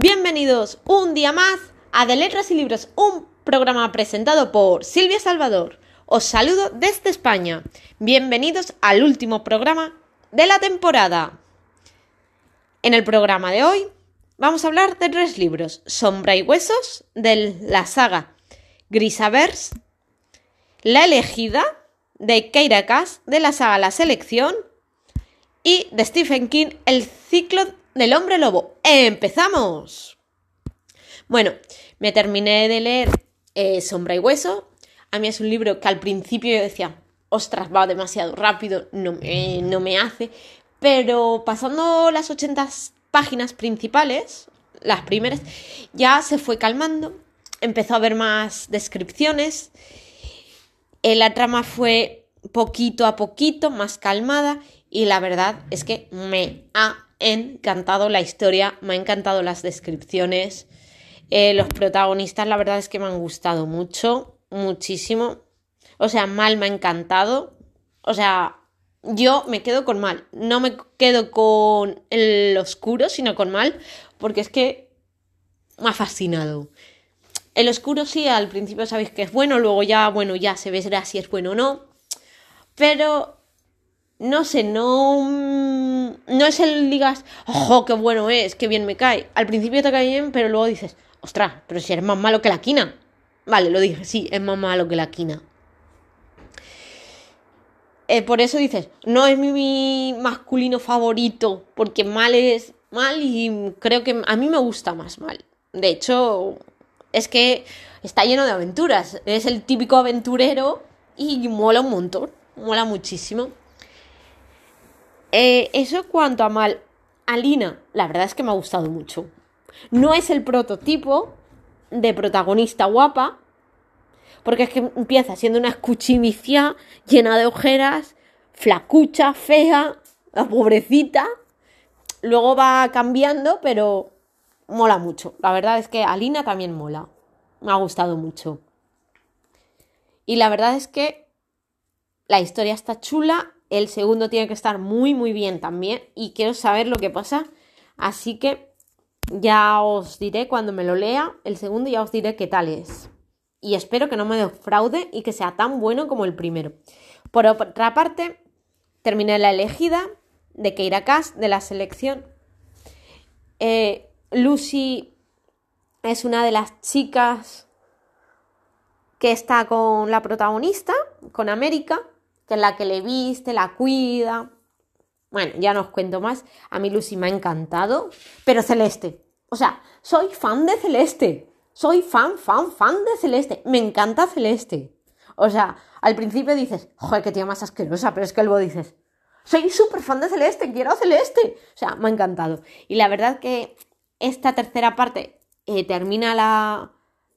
Bienvenidos un día más a De Letras y Libros, un programa presentado por Silvia Salvador. Os saludo desde España. Bienvenidos al último programa de la temporada. En el programa de hoy vamos a hablar de tres libros: Sombra y Huesos, de la saga Grisavers, La elegida, de Keira Cass, de la saga La Selección, y de Stephen King, El ciclo del hombre lobo. ¡Empezamos! Bueno, me terminé de leer eh, Sombra y Hueso. A mí es un libro que al principio yo decía, ostras, va demasiado rápido, no me, hace. Pero pasando las 80 páginas principales, las primeras, ya se fue calmando. Empezó a haber más descripciones. Eh, la trama fue poquito a poquito, más calmada. Y la verdad es que me ha encantado la historia, me ha encantado las descripciones. Eh, los protagonistas, la verdad es que me han gustado mucho, muchísimo. O sea, mal me ha encantado. O sea, yo me quedo con mal. No me quedo con el oscuro, sino con mal, porque es que me ha fascinado. El oscuro sí, al principio sabéis que es bueno, luego ya, bueno, ya se verá si es bueno o no. Pero no sé, no, mm, no es el digas, ojo, qué bueno es, qué bien me cae. Al principio te cae bien, pero luego dices, ostras, pero si eres más malo que la quina. Vale, lo dije, sí, es más malo que la quina. Eh, por eso dices, no es mi, masculino favorito, porque mal es mal y creo que a mí me gusta más mal. De hecho, es que está lleno de aventuras. Es el típico aventurero y mola un montón, mola muchísimo. Eh, eso cuanto a mal. Alina, la verdad es que me ha gustado mucho. No es el prototipo de protagonista guapa, porque es que empieza siendo una escuchimicia llena de ojeras, flacucha, fea, la pobrecita. Luego va cambiando, pero mola mucho. La verdad es que Alina también mola. Me ha gustado mucho. Y la verdad es que la historia está chula el segundo tiene que estar muy, muy bien también. Y quiero saber lo que pasa. Así que ya os diré cuando me lo lea. El segundo ya os diré qué tal es. Y espero que no me defraude y que sea tan bueno como el primero. Por otra parte, terminé la elegida de Keira Cass de la selección. Eh, Lucy es una de las chicas que está con la protagonista, con América que es la que le viste, la cuida. Bueno, ya no os cuento más. A mí Lucy me ha encantado, pero Celeste. O sea, soy fan de Celeste. Soy fan, fan, fan de Celeste. Me encanta Celeste. O sea, al principio dices, joder, qué tía más asquerosa, pero es que luego dices, soy súper fan de Celeste, quiero a Celeste. O sea, me ha encantado. Y la verdad que esta tercera parte eh, termina la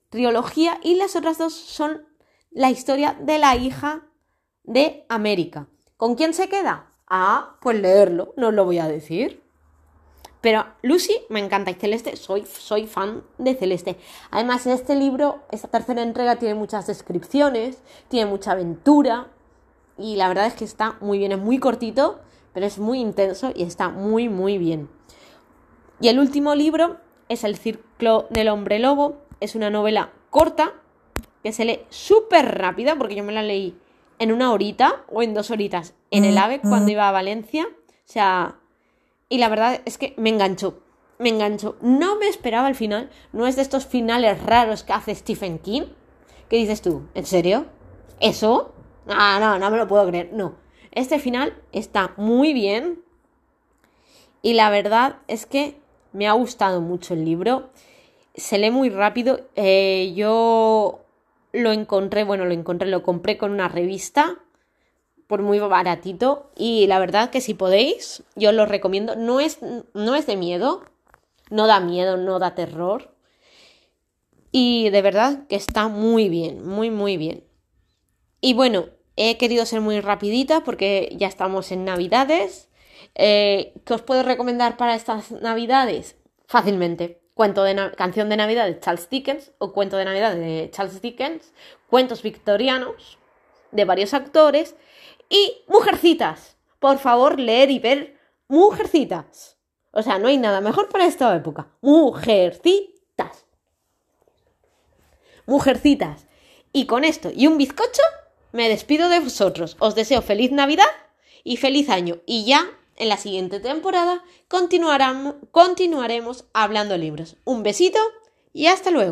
trilogía y las otras dos son la historia de la hija de América. ¿Con quién se queda? Ah, pues leerlo, no os lo voy a decir. Pero Lucy me encanta y Celeste, soy, soy fan de Celeste. Además, este libro, esta tercera entrega tiene muchas descripciones, tiene mucha aventura y la verdad es que está muy bien, es muy cortito, pero es muy intenso y está muy, muy bien. Y el último libro es El Círculo del Hombre Lobo, es una novela corta que se lee súper rápida porque yo me la leí en una horita o en dos horitas en el AVE cuando iba a Valencia. O sea, y la verdad es que me enganchó. Me enganchó. No me esperaba al final. No es de estos finales raros que hace Stephen King. ¿Qué dices tú? ¿En serio? ¿Eso? Ah, no, no me lo puedo creer. No. Este final está muy bien. Y la verdad es que me ha gustado mucho el libro. Se lee muy rápido. Eh, yo lo encontré, bueno, lo encontré, lo compré con una revista por muy baratito y la verdad que si podéis, yo os lo recomiendo. No es, no es de miedo, no da miedo, no da terror. Y de verdad que está muy bien, muy, muy bien. Y bueno, he querido ser muy rapidita porque ya estamos en Navidades. Eh, ¿Qué os puedo recomendar para estas Navidades? Fácilmente cuento de canción de Navidad de Charles Dickens o cuento de Navidad de Charles Dickens, cuentos victorianos de varios actores y Mujercitas. Por favor, leer y ver Mujercitas. O sea, no hay nada mejor para esta época. Mujercitas. Mujercitas. Y con esto y un bizcocho, me despido de vosotros. Os deseo feliz Navidad y feliz año. Y ya en la siguiente temporada continuaremos hablando libros. Un besito y hasta luego.